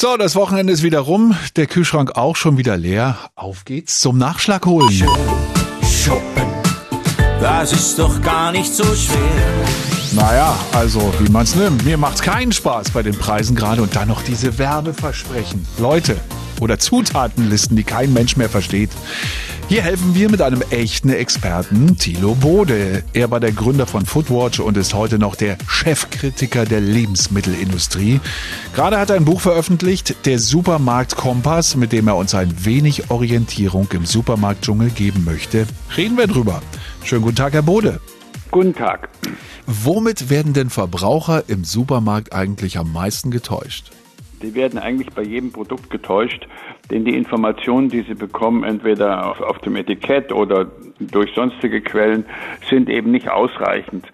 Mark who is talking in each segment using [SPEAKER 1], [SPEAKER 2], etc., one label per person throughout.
[SPEAKER 1] So, das Wochenende ist wieder rum, der Kühlschrank auch schon wieder leer. Auf geht's zum Nachschlag holen.
[SPEAKER 2] Shoppen, das ist doch gar nicht so schwer.
[SPEAKER 1] Naja, also wie man's nimmt. Mir macht's keinen Spaß bei den Preisen gerade und dann noch diese Werbeversprechen. Leute oder Zutatenlisten, die kein Mensch mehr versteht. Hier helfen wir mit einem echten Experten, Thilo Bode. Er war der Gründer von Foodwatch und ist heute noch der Chefkritiker der Lebensmittelindustrie. Gerade hat er ein Buch veröffentlicht, der Supermarkt Kompass, mit dem er uns ein wenig Orientierung im Supermarktdschungel geben möchte. Reden wir drüber. Schönen guten Tag, Herr Bode.
[SPEAKER 3] Guten Tag.
[SPEAKER 1] Womit werden denn Verbraucher im Supermarkt eigentlich am meisten getäuscht?
[SPEAKER 3] Die werden eigentlich bei jedem Produkt getäuscht, denn die Informationen, die sie bekommen, entweder auf, auf dem Etikett oder durch sonstige Quellen, sind eben nicht ausreichend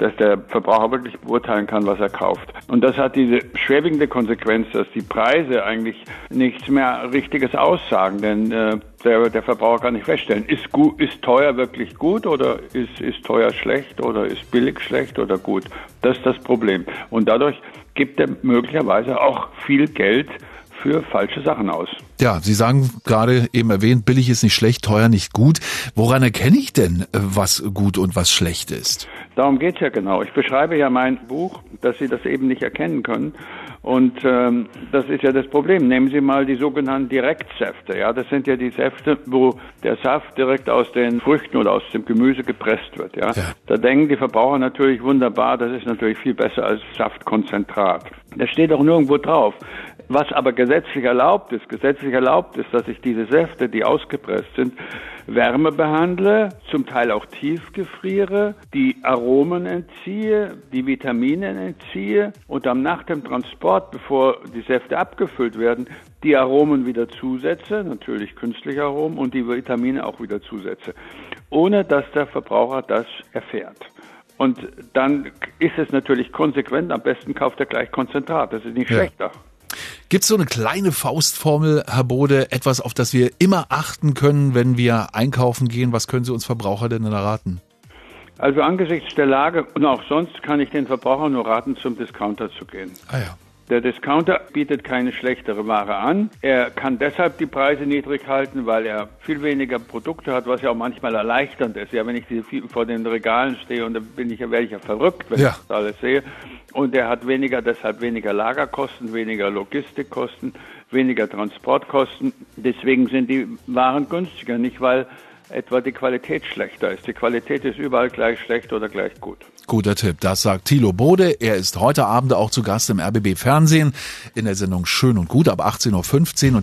[SPEAKER 3] dass der Verbraucher wirklich beurteilen kann, was er kauft. Und das hat diese schwerwiegende Konsequenz, dass die Preise eigentlich nichts mehr Richtiges aussagen, denn äh, der, der Verbraucher kann nicht feststellen, ist, gut, ist teuer wirklich gut oder ist, ist teuer schlecht oder ist billig schlecht oder gut. Das ist das Problem. Und dadurch gibt er möglicherweise auch viel Geld für falsche Sachen aus.
[SPEAKER 1] Ja, Sie sagen gerade eben erwähnt, billig ist nicht schlecht, teuer nicht gut. Woran erkenne ich denn, was gut und was schlecht ist?
[SPEAKER 3] Darum geht's ja genau. Ich beschreibe ja mein Buch, dass Sie das eben nicht erkennen können. Und ähm, das ist ja das Problem. Nehmen Sie mal die sogenannten Direktsäfte. Ja, das sind ja die Säfte, wo der Saft direkt aus den Früchten oder aus dem Gemüse gepresst wird. Ja, ja. da denken die Verbraucher natürlich wunderbar. Das ist natürlich viel besser als Saftkonzentrat. Das steht auch nirgendwo drauf. Was aber gesetzlich erlaubt ist, gesetzlich erlaubt ist, dass ich diese Säfte, die ausgepresst sind, Wärme behandle, zum Teil auch tief gefriere, die Aromen entziehe, die Vitamine entziehe und dann nach dem Transport, bevor die Säfte abgefüllt werden, die Aromen wieder zusetze, natürlich künstliche Aromen und die Vitamine auch wieder zusetze, ohne dass der Verbraucher das erfährt. Und dann ist es natürlich konsequent, am besten kauft er gleich Konzentrat, das ist nicht ja. schlechter.
[SPEAKER 1] Gibt es so eine kleine Faustformel, Herr Bode, etwas, auf das wir immer achten können, wenn wir einkaufen gehen? Was können Sie uns Verbraucher denn erraten?
[SPEAKER 3] Also angesichts der Lage und auch sonst kann ich den Verbraucher nur raten, zum Discounter zu gehen.
[SPEAKER 1] Ah ja.
[SPEAKER 3] Der Discounter bietet keine schlechtere Ware an. Er kann deshalb die Preise niedrig halten, weil er viel weniger Produkte hat, was ja auch manchmal erleichternd ist. Ja, wenn ich vor den Regalen stehe und dann bin ich, werde ich ja verrückt, wenn ja. ich das alles sehe. Und er hat weniger, deshalb weniger Lagerkosten, weniger Logistikkosten, weniger Transportkosten. Deswegen sind die Waren günstiger, nicht weil etwa die Qualität schlechter ist. Die Qualität ist überall gleich schlecht oder gleich gut.
[SPEAKER 1] Guter Tipp, das sagt Thilo Bode. Er ist heute Abend auch zu Gast im RBB Fernsehen in der Sendung Schön und Gut ab 18.15 Uhr.